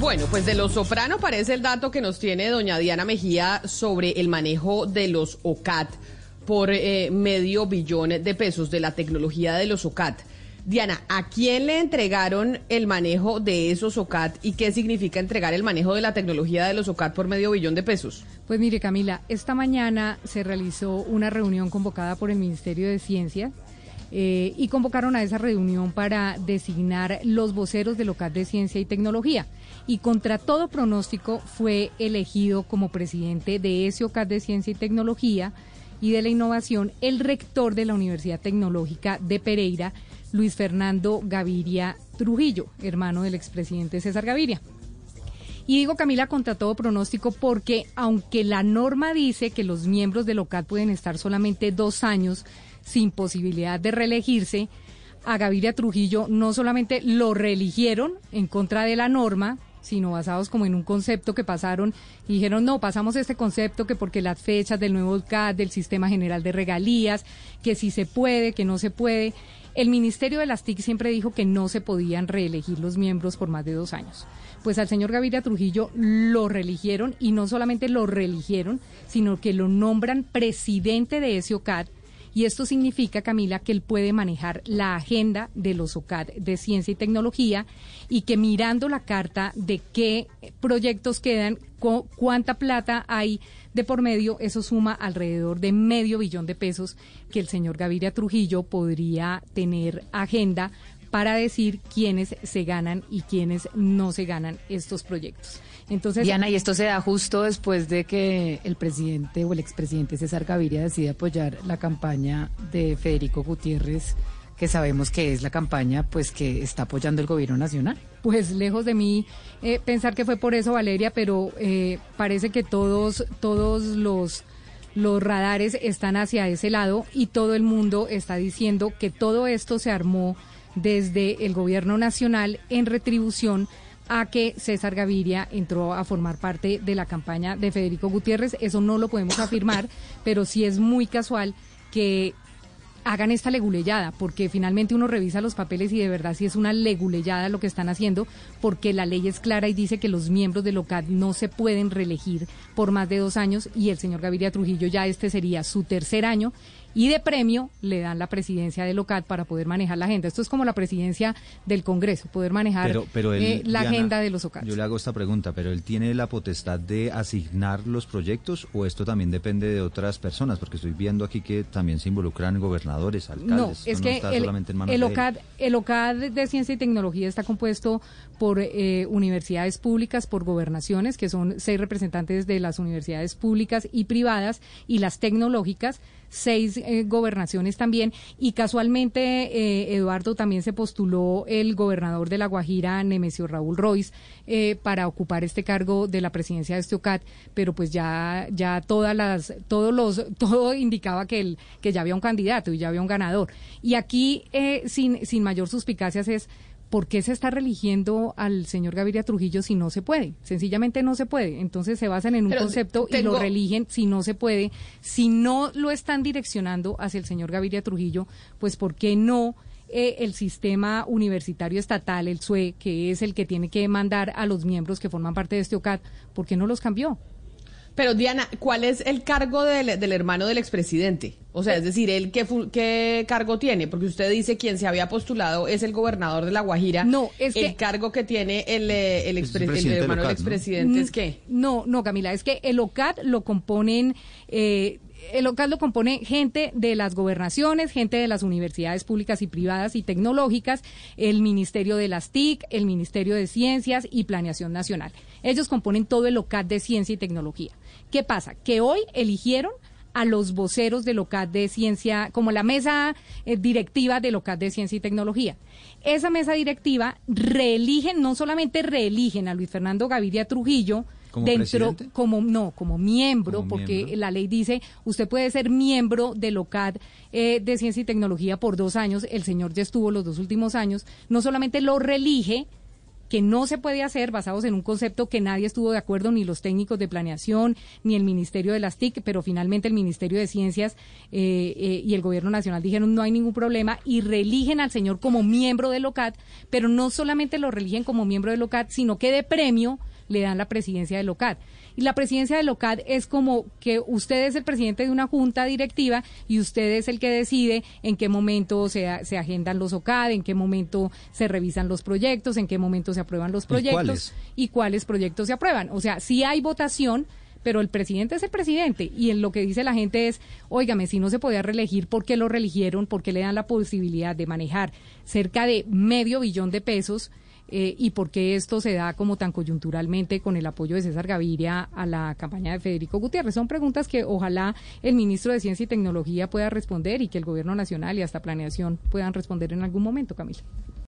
Bueno, pues de los soprano parece el dato que nos tiene doña Diana Mejía sobre el manejo de los OCAT por eh, medio billón de pesos de la tecnología de los OCAT. Diana, ¿a quién le entregaron el manejo de esos OCAT y qué significa entregar el manejo de la tecnología de los OCAT por medio billón de pesos? Pues mire, Camila, esta mañana se realizó una reunión convocada por el Ministerio de Ciencia eh, y convocaron a esa reunión para designar los voceros del OCAT de Ciencia y Tecnología. Y contra todo pronóstico fue elegido como presidente de ese OCAT de Ciencia y Tecnología y de la Innovación el rector de la Universidad Tecnológica de Pereira, Luis Fernando Gaviria Trujillo, hermano del expresidente César Gaviria. Y digo Camila contra todo pronóstico porque aunque la norma dice que los miembros del OCAT pueden estar solamente dos años sin posibilidad de reelegirse, a Gaviria Trujillo no solamente lo reeligieron en contra de la norma, sino basados como en un concepto que pasaron y dijeron, no, pasamos este concepto que porque las fechas del nuevo CAD, del Sistema General de Regalías, que si se puede, que no se puede. El Ministerio de las TIC siempre dijo que no se podían reelegir los miembros por más de dos años. Pues al señor Gaviria Trujillo lo reeligieron y no solamente lo reeligieron, sino que lo nombran presidente de ese OCAD y esto significa, Camila, que él puede manejar la agenda de los OCAD de ciencia y tecnología y que mirando la carta de qué proyectos quedan, cuánta plata hay de por medio, eso suma alrededor de medio billón de pesos que el señor Gaviria Trujillo podría tener agenda para decir quiénes se ganan y quiénes no se ganan estos proyectos. Entonces, Diana, y esto se da justo después de que el presidente o el expresidente César Gaviria decide apoyar la campaña de Federico Gutiérrez que sabemos que es la campaña pues que está apoyando el gobierno nacional. Pues lejos de mí eh, pensar que fue por eso Valeria, pero eh, parece que todos todos los los radares están hacia ese lado y todo el mundo está diciendo que todo esto se armó desde el gobierno nacional en retribución a que César Gaviria entró a formar parte de la campaña de Federico Gutiérrez. Eso no lo podemos afirmar, pero sí es muy casual que hagan esta leguleyada, porque finalmente uno revisa los papeles y de verdad sí es una leguleyada lo que están haciendo, porque la ley es clara y dice que los miembros del OCAD no se pueden reelegir por más de dos años y el señor Gaviria Trujillo ya este sería su tercer año y de premio le dan la presidencia del OCAD para poder manejar la agenda. Esto es como la presidencia del Congreso, poder manejar eh, la agenda de los OCAD. Yo le hago esta pregunta, pero él tiene la potestad de asignar los proyectos o esto también depende de otras personas, porque estoy viendo aquí que también se involucran gobernadores, alcaldes. No, es que el, el, OCAD, el OCAD de Ciencia y Tecnología está compuesto por eh, universidades públicas, por gobernaciones, que son seis representantes de las universidades públicas y privadas y las tecnológicas seis eh, gobernaciones también. Y casualmente eh, Eduardo también se postuló el gobernador de La Guajira, Nemesio Raúl Royce, eh, para ocupar este cargo de la presidencia de Estiocat, pero pues ya ya todas las todos los todo indicaba que el que ya había un candidato y ya había un ganador. Y aquí sin sin mayor suspicacias es ¿por qué se está religiendo al señor Gaviria Trujillo si no se puede? Sencillamente no se puede. Entonces se basan en un concepto y lo religen si no se puede. Si no lo están direccionando hacia el señor Gaviria Trujillo, pues ¿por qué no? Eh, el sistema universitario estatal, el SUE, que es el que tiene que mandar a los miembros que forman parte de este OCAD, ¿por qué no los cambió? Pero Diana, ¿cuál es el cargo del, hermano del expresidente? O sea, es decir, ¿él qué, qué cargo tiene? Porque usted dice quien se había postulado es el gobernador de La Guajira. No, es que... El cargo que tiene el, eh, el, hermano del expresidente es qué? No, no, Camila, es que el OCAD lo componen... Eh, el OCAD lo compone gente de las gobernaciones, gente de las universidades públicas y privadas y tecnológicas, el Ministerio de las TIC, el Ministerio de Ciencias y Planeación Nacional. Ellos componen todo el OCAD de Ciencia y Tecnología. ¿Qué pasa? Que hoy eligieron a los voceros del OCAD de Ciencia, como la mesa eh, directiva del OCAD de Ciencia y Tecnología. Esa mesa directiva reeligen, no solamente reeligen a Luis Fernando Gaviria Trujillo, dentro como no como miembro porque la ley dice usted puede ser miembro del OCAD eh, de ciencia y tecnología por dos años el señor ya estuvo los dos últimos años no solamente lo reelige que no se puede hacer basados en un concepto que nadie estuvo de acuerdo, ni los técnicos de planeación, ni el Ministerio de las TIC, pero finalmente el Ministerio de Ciencias eh, eh, y el Gobierno Nacional dijeron no hay ningún problema y reeligen al señor como miembro del OCAT, pero no solamente lo religen como miembro del OCAT, sino que de premio le dan la presidencia del OCAT. Y la presidencia del OCAD es como que usted es el presidente de una junta directiva y usted es el que decide en qué momento se, se agendan los OCAD, en qué momento se revisan los proyectos, en qué momento se aprueban los proyectos ¿Y cuáles? proyectos se aprueban. O sea, si hay votación, pero el presidente es el presidente y en lo que dice la gente es, óigame, si no se podía reelegir, ¿por qué lo reeligieron? ¿Por qué le dan la posibilidad de manejar cerca de medio billón de pesos? Eh, y por qué esto se da como tan coyunturalmente con el apoyo de César Gaviria a la campaña de Federico Gutiérrez. Son preguntas que ojalá el ministro de Ciencia y Tecnología pueda responder y que el Gobierno Nacional y hasta Planeación puedan responder en algún momento, Camila.